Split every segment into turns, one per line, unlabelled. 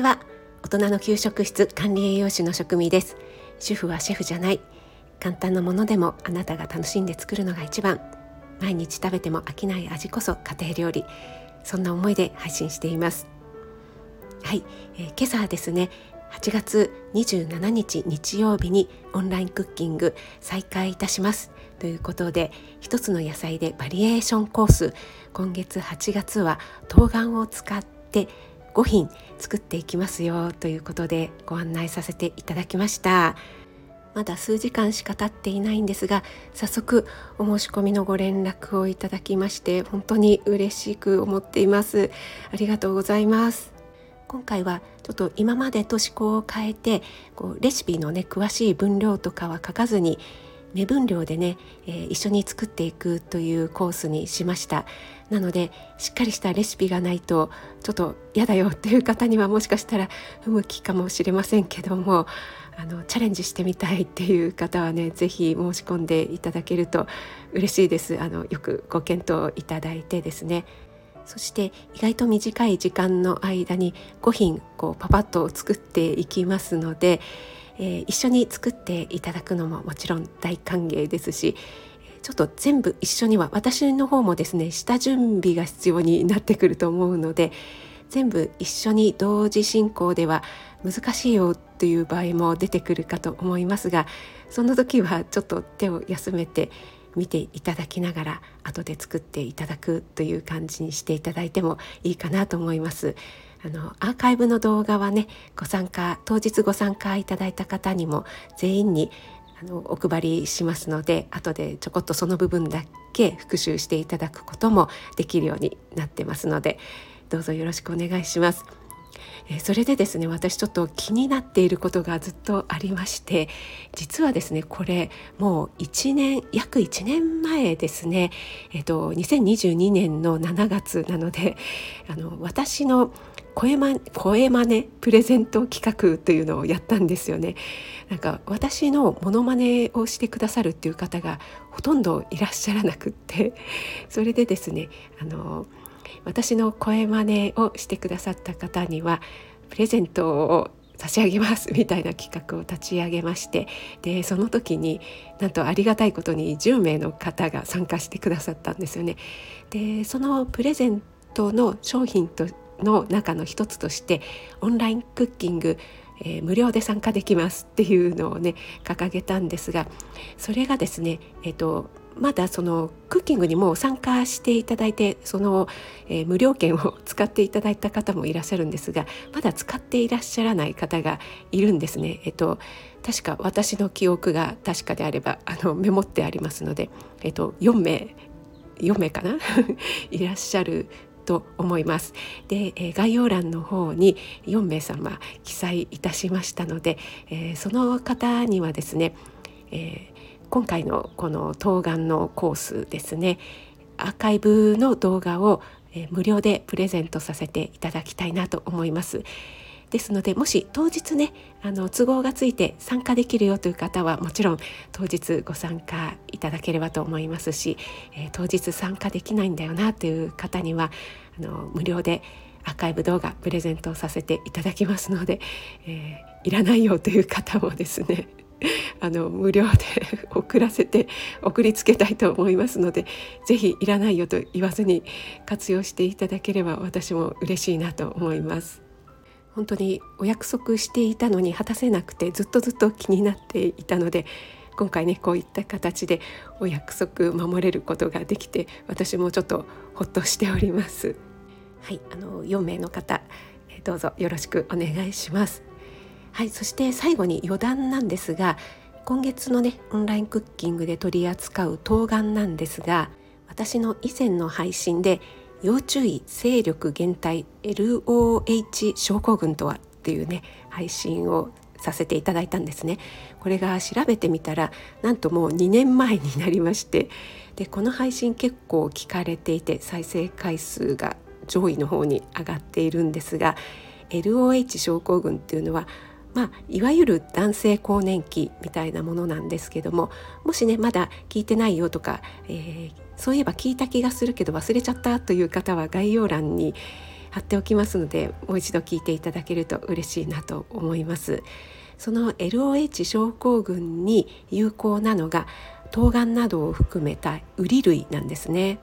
ちは。大人の給食室管理栄養士の職味です。主婦はシェフじゃない。簡単なものでもあなたが楽しんで作るのが一番。毎日食べても飽きない味こそ家庭料理。そんな思いで配信しています。はい、えー、今朝はですね8月27日日曜日にオンラインクッキング再開いたします。ということで一つの野菜でバリエーションコース。今月8月は冬瓜を使って5品作っていきますよということでご案内させていただきました。まだ数時間しか経っていないんですが早速お申し込みのご連絡をいただきまして本当に嬉しく思っています。ありがとうございます。今回はちょっと今までと思考を変えてこうレシピのね詳しい分量とかは書かずに目分量でね、えー、一緒に作っていくというコースにしました。なのでしっかりしたレシピがないとちょっと嫌だよっていう方にはもしかしたら不向きかもしれませんけどもあのチャレンジしてみたいっていう方はね是非申し込んでいただけると嬉しいです。あのよくご検討いただいてですね。そして意外と短い時間の間に5品こうパパッと作っていきますのでえー、一緒に作っていただくのももちろん大歓迎ですしちょっと全部一緒には私の方もですね下準備が必要になってくると思うので全部一緒に同時進行では難しいよっていう場合も出てくるかと思いますがその時はちょっと手を休めて見ていただきながら後で作っていただくという感じにしていただいてもいいかなと思います。あのアーカイブの動画はねご参加当日ご参加いただいた方にも全員にあのお配りしますので後でちょこっとその部分だけ復習していただくこともできるようになってますのでどうぞよろしくお願いします。えそれでですね私ちょっと気になっていることがずっとありまして実はですねこれもう1年約1年前ですねえっと2022年の7月なのであの私の声ま声真似プレゼント企画というのをやったんですよね。なんか私のモノマネをしてくださるっていう方がほとんどいらっしゃらなくって。それでですねあの私の声真似をしてくださった方にはプレゼントを差し上げますみたいな企画を立ち上げまして。でその時になんとありがたいことに10名の方が参加してくださったんですよね。でそのプレゼントの商品との中の一つとしてオンラインクッキング、えー、無料で参加できますっていうのをね掲げたんですがそれがですね、えーと、まだそのクッキングにも参加していただいてその、えー、無料券を使っていただいた方もいらっしゃるんですがまだ使っていらっしゃらない方がいるんですね。えっと確か私の記憶が確かであればあのメモってありますので、えっと、4名4名かな？いらっしゃると思います。で、え概要欄の方に4名様記載いたしましたので、えその方にはですね、え今回のこの冬瓜のコースですねアーカイブの動画を無料でプレゼントさせていただきたいなと思います。ですのでもし当日ねあの都合がついて参加できるよという方はもちろん当日ご参加いただければと思いますし、えー、当日参加できないんだよなという方にはあの無料でアーカイブ動画プレゼントさせていただきますので、えー、いらないよという方もですね あの無料で送らせて送りつけたいと思いますので是非いらないよと言わずに活用していただければ私も嬉しいなと思います。本当にお約束していたのに果たせなくてずっとずっと気になっていたので今回ねこういった形でお約束守れることができて私もちょっとほっとしております。はい、あの4名の方どうぞよろしくお願いします。はい、そして最後に余談なんですが今月のねオンラインクッキングで取り扱う冬瓜なんですが私の以前の配信で要注意勢力減退 LOH 症候群とはっていうね配信をさせていただいたんですね。これが調べてみたらなんともう2年前になりましてでこの配信結構聞かれていて再生回数が上位の方に上がっているんですが LOH 症候群っていうのはまあ、いわゆる男性更年期みたいなものなんですけどももしねまだ聞いてないよとか、えー、そういえば聞いた気がするけど忘れちゃったという方は概要欄に貼っておきますのでもう一度聞いていただけると嬉しいなと思います。その LOH 症候群に有効なのが冬瓜などを含めたウリ類なんですね。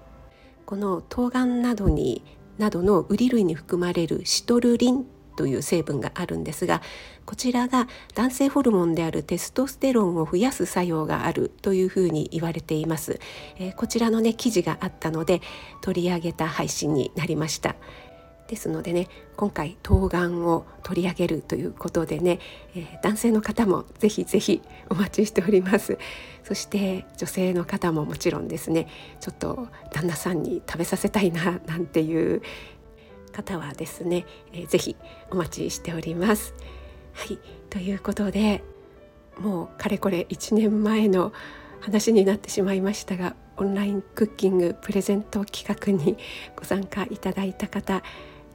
この冬瓜などになどのウリ類に含まれるシトルリンという成分があるんですがこちらが男性ホルモンであるテストステロンを増やす作用があるというふうに言われています、えー、こちらのね記事があったので取り上げた配信になりました。ですのでね今回冬瓜を取り上げるということでね、えー、男性の方もぜひぜひお待ちしております。そして女性の方ももちろんですねちょっと旦那さんに食べさせたいななんていう方はですね、えー、ぜひお待ちしております。はいということでもうかれこれ1年前の話になってしまいましたがオンラインクッキングプレゼント企画にご参加いただいた方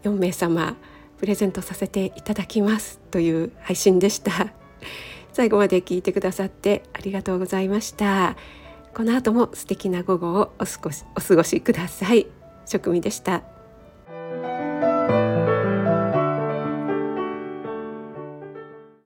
4名様プレゼントさせていただきますという配信でした。最後まで聞いてくださってありがとうございました。この後も素敵な午後をお過ごしお過ごしください。職味でした。